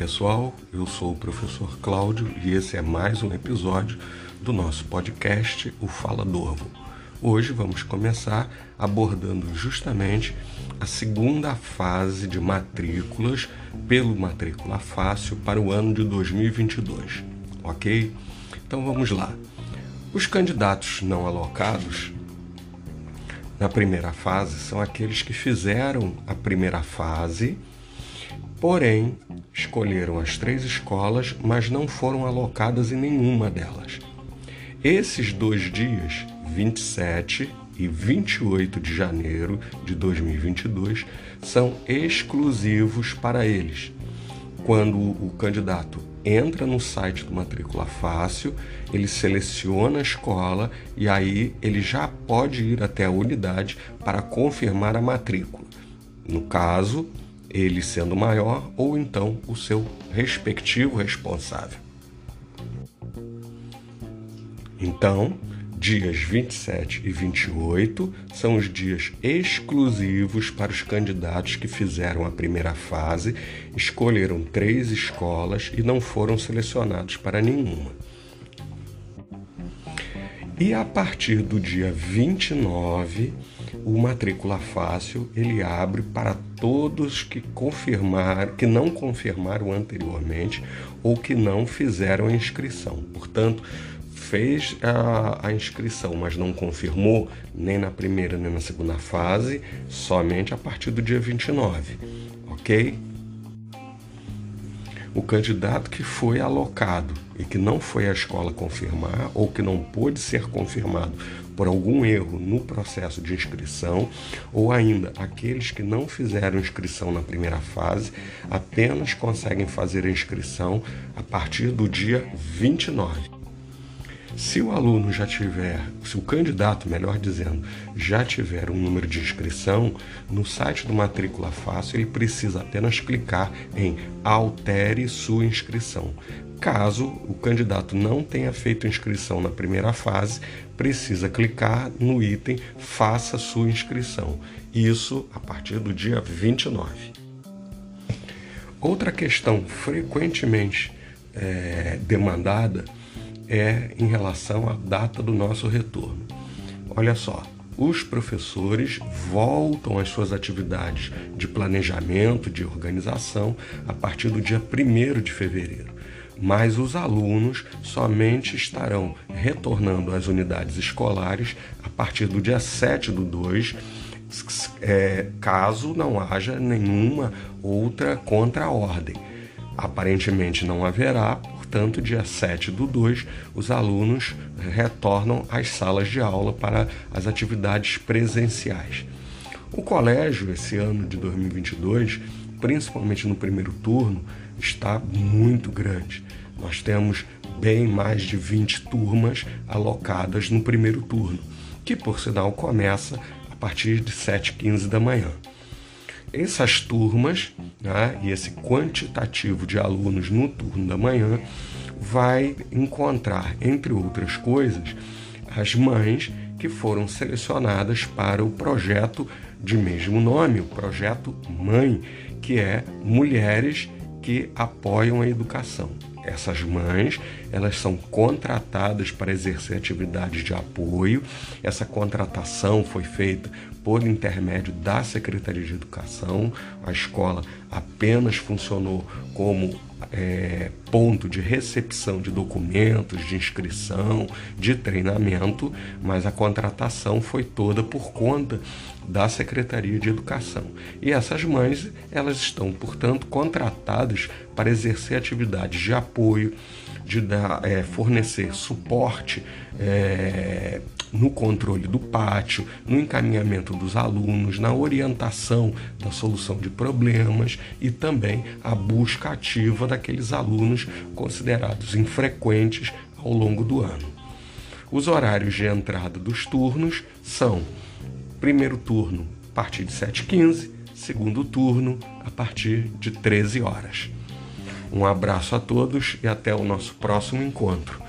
pessoal, eu sou o professor Cláudio e esse é mais um episódio do nosso podcast, o Fala Dorvo. Hoje vamos começar abordando justamente a segunda fase de matrículas pelo Matrícula Fácil para o ano de 2022, ok? Então vamos lá. Os candidatos não alocados na primeira fase são aqueles que fizeram a primeira fase Porém, escolheram as três escolas, mas não foram alocadas em nenhuma delas. Esses dois dias, 27 e 28 de janeiro de 2022, são exclusivos para eles. Quando o candidato entra no site do Matrícula Fácil, ele seleciona a escola e aí ele já pode ir até a unidade para confirmar a matrícula. No caso, ele sendo maior ou então o seu respectivo responsável. Então, dias 27 e 28 são os dias exclusivos para os candidatos que fizeram a primeira fase, escolheram três escolas e não foram selecionados para nenhuma. E a partir do dia 29, o matrícula fácil ele abre para todos que confirmar, que não confirmaram anteriormente ou que não fizeram a inscrição. Portanto, fez a, a, inscrição, mas não confirmou nem na primeira nem na segunda fase, somente a partir do dia 29, ok? O candidato que foi alocado e que não foi à escola confirmar ou que não pôde ser confirmado por algum erro no processo de inscrição, ou ainda aqueles que não fizeram inscrição na primeira fase, apenas conseguem fazer a inscrição a partir do dia 29. Se o aluno já tiver, se o candidato, melhor dizendo, já tiver um número de inscrição, no site do Matrícula Fácil ele precisa apenas clicar em Altere sua inscrição. Caso o candidato não tenha feito inscrição na primeira fase, precisa clicar no item Faça sua inscrição. Isso a partir do dia 29. Outra questão frequentemente é, demandada é em relação à data do nosso retorno. Olha só, os professores voltam às suas atividades de planejamento, de organização, a partir do dia 1 de fevereiro. Mas os alunos somente estarão retornando às unidades escolares a partir do dia 7 do 2, é, caso não haja nenhuma outra contra-ordem. Aparentemente não haverá, Portanto, dia 7 do 2, os alunos retornam às salas de aula para as atividades presenciais. O colégio, esse ano de 2022, principalmente no primeiro turno, está muito grande. Nós temos bem mais de 20 turmas alocadas no primeiro turno, que por sinal começa a partir de 7h15 da manhã. Essas turmas né, e esse quantitativo de alunos no turno da manhã vai encontrar, entre outras coisas, as mães que foram selecionadas para o projeto de mesmo nome, o projeto Mãe, que é Mulheres que Apoiam a Educação. Essas mães, elas são contratadas para exercer atividades de apoio. Essa contratação foi feita por intermédio da Secretaria de Educação. A escola apenas funcionou como é, ponto de recepção de documentos, de inscrição, de treinamento, mas a contratação foi toda por conta da Secretaria de Educação. E essas mães, elas estão, portanto, contratadas para exercer atividades de apoio, de dar, é, fornecer suporte é, no controle do pátio, no encaminhamento dos alunos, na orientação da solução de problemas e também a busca ativa daqueles alunos considerados infrequentes ao longo do ano. Os horários de entrada dos turnos são primeiro turno a partir de 7h15, segundo turno a partir de 13 horas. Um abraço a todos e até o nosso próximo encontro.